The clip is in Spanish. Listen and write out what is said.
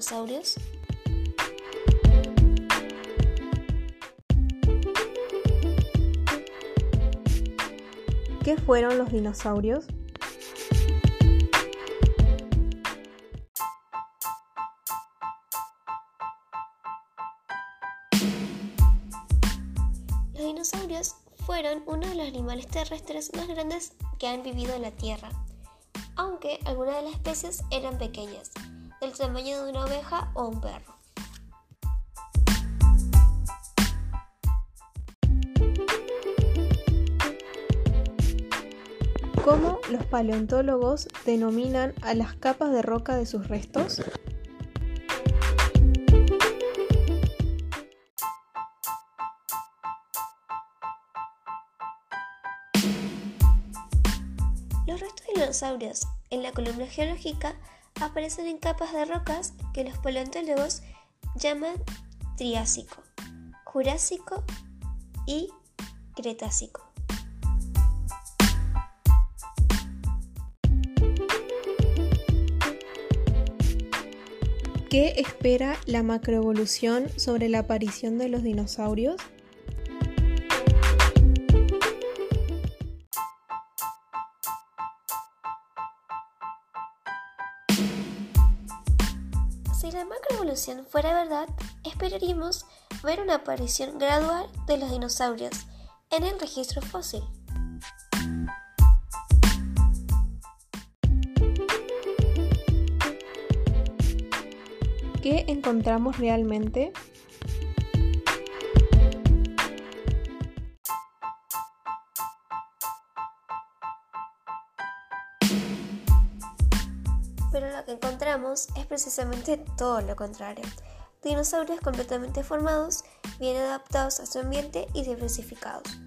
dinosaurios? ¿Qué fueron los dinosaurios? Los dinosaurios fueron uno de los animales terrestres más grandes que han vivido en la Tierra, aunque algunas de las especies eran pequeñas, del tamaño de una oveja o un perro. ¿Cómo los paleontólogos denominan a las capas de roca de sus restos? Los restos de dinosaurios en la columna geológica aparecen en capas de rocas que los paleontólogos llaman Triásico, Jurásico y Cretácico. ¿Qué espera la macroevolución sobre la aparición de los dinosaurios? Si la macroevolución fuera verdad, esperaríamos ver una aparición gradual de los dinosaurios en el registro fósil. ¿Qué encontramos realmente? Pero lo que encontramos es precisamente todo lo contrario. Dinosaurios completamente formados, bien adaptados a su ambiente y diversificados.